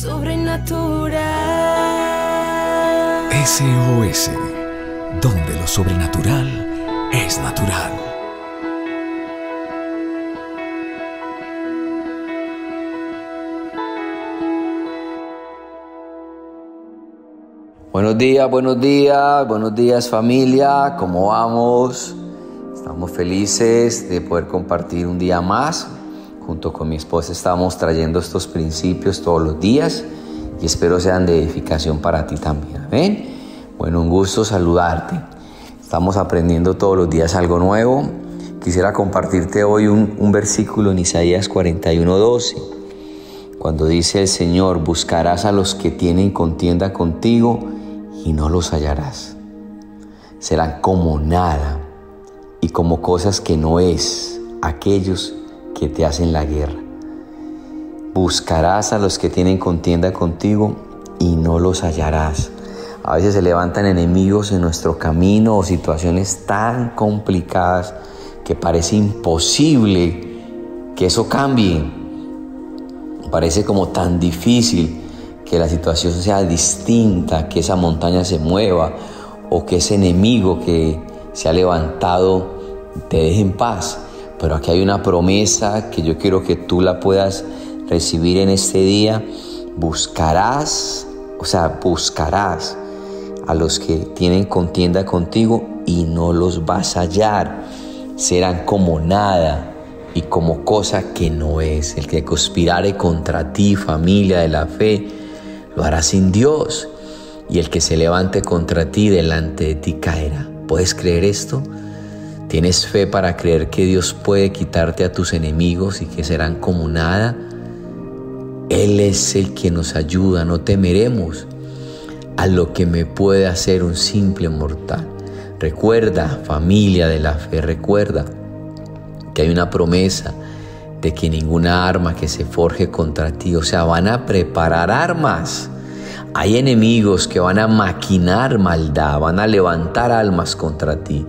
Sobrenatural. SOS, donde lo sobrenatural es natural. Buenos días, buenos días, buenos días familia, ¿cómo vamos? Estamos felices de poder compartir un día más. Junto con mi esposa estamos trayendo estos principios todos los días y espero sean de edificación para ti también. ¿Ven? Bueno, un gusto saludarte. Estamos aprendiendo todos los días algo nuevo. Quisiera compartirte hoy un, un versículo en Isaías 41:12, cuando dice el Señor, buscarás a los que tienen contienda contigo y no los hallarás. Serán como nada y como cosas que no es aquellos que te hacen la guerra. Buscarás a los que tienen contienda contigo y no los hallarás. A veces se levantan enemigos en nuestro camino o situaciones tan complicadas que parece imposible que eso cambie. Parece como tan difícil que la situación sea distinta, que esa montaña se mueva o que ese enemigo que se ha levantado te deje en paz. Pero aquí hay una promesa que yo quiero que tú la puedas recibir en este día. Buscarás, o sea, buscarás a los que tienen contienda contigo y no los vas a hallar. Serán como nada y como cosa que no es. El que conspirare contra ti, familia de la fe, lo hará sin Dios. Y el que se levante contra ti, delante de ti caerá. ¿Puedes creer esto? ¿Tienes fe para creer que Dios puede quitarte a tus enemigos y que serán como nada? Él es el que nos ayuda, no temeremos a lo que me puede hacer un simple mortal. Recuerda, familia de la fe, recuerda que hay una promesa de que ninguna arma que se forje contra ti, o sea, van a preparar armas. Hay enemigos que van a maquinar maldad, van a levantar almas contra ti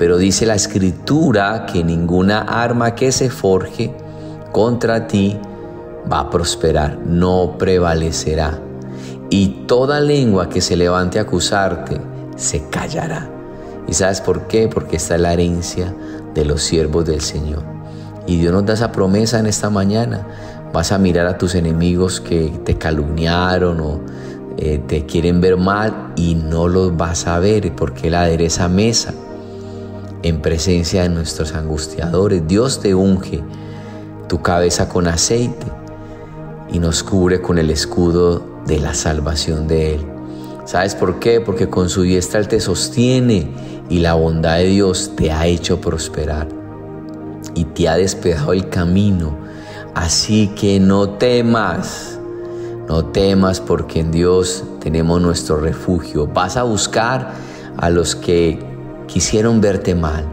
pero dice la escritura que ninguna arma que se forje contra ti va a prosperar, no prevalecerá. Y toda lengua que se levante a acusarte se callará. ¿Y sabes por qué? Porque esta es la herencia de los siervos del Señor. Y Dios nos da esa promesa en esta mañana. Vas a mirar a tus enemigos que te calumniaron o eh, te quieren ver mal y no los vas a ver porque Él adereza mesa en presencia de nuestros angustiadores. Dios te unge tu cabeza con aceite y nos cubre con el escudo de la salvación de Él. ¿Sabes por qué? Porque con su diestra Él te sostiene y la bondad de Dios te ha hecho prosperar y te ha despejado el camino. Así que no temas, no temas porque en Dios tenemos nuestro refugio. Vas a buscar a los que quisieron verte mal,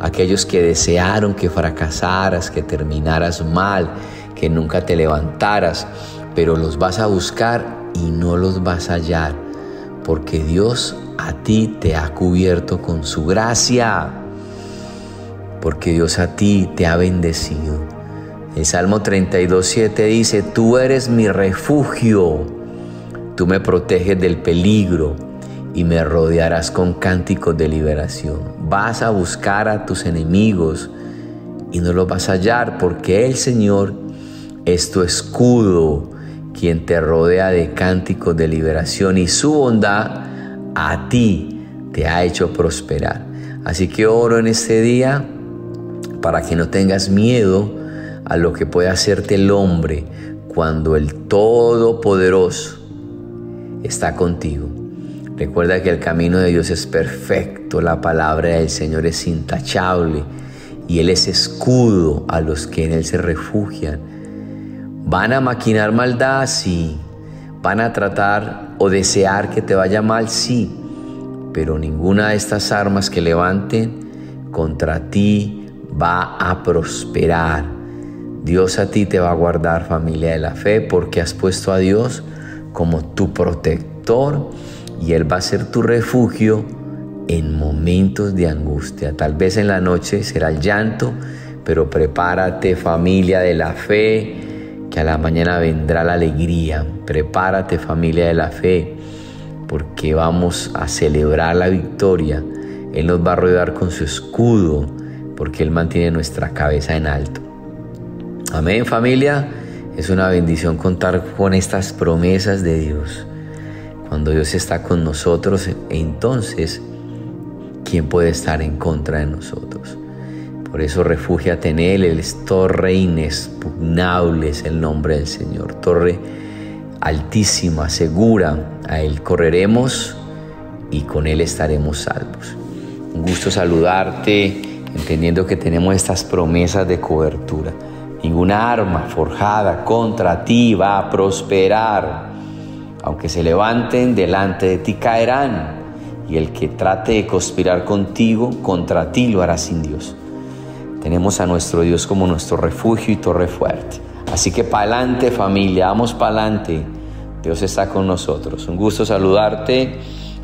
aquellos que desearon que fracasaras, que terminaras mal, que nunca te levantaras, pero los vas a buscar y no los vas a hallar, porque Dios a ti te ha cubierto con su gracia, porque Dios a ti te ha bendecido. El Salmo 32.7 dice, tú eres mi refugio, tú me proteges del peligro y me rodearás con cánticos de liberación. Vas a buscar a tus enemigos y no los vas a hallar porque el Señor es tu escudo, quien te rodea de cánticos de liberación y su bondad a ti te ha hecho prosperar. Así que oro en este día para que no tengas miedo a lo que puede hacerte el hombre cuando el Todopoderoso está contigo. Recuerda que el camino de Dios es perfecto, la palabra del Señor es intachable y Él es escudo a los que en Él se refugian. ¿Van a maquinar maldad? Sí. ¿Van a tratar o desear que te vaya mal? Sí. Pero ninguna de estas armas que levanten contra ti va a prosperar. Dios a ti te va a guardar familia de la fe porque has puesto a Dios como tu protector y Él va a ser tu refugio en momentos de angustia. Tal vez en la noche será el llanto, pero prepárate familia de la fe, que a la mañana vendrá la alegría. Prepárate familia de la fe, porque vamos a celebrar la victoria. Él nos va a rodear con su escudo, porque Él mantiene nuestra cabeza en alto. Amén familia. Es una bendición contar con estas promesas de Dios. Cuando Dios está con nosotros, entonces, ¿quién puede estar en contra de nosotros? Por eso refúgiate en Él, Él es torre inexpugnable, es el nombre del Señor, torre altísima, segura, a Él correremos y con Él estaremos salvos. Un gusto saludarte, entendiendo que tenemos estas promesas de cobertura. Ninguna arma forjada contra ti va a prosperar. Aunque se levanten delante de ti caerán, y el que trate de conspirar contigo, contra ti lo hará sin Dios. Tenemos a nuestro Dios como nuestro refugio y torre fuerte. Así que para adelante familia, vamos para adelante. Dios está con nosotros. Un gusto saludarte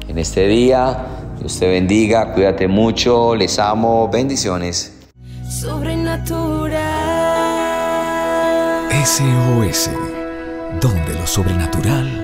en este día. Dios te bendiga, cuídate mucho, les amo, bendiciones. Sobrenatural. SOS, donde lo sobrenatural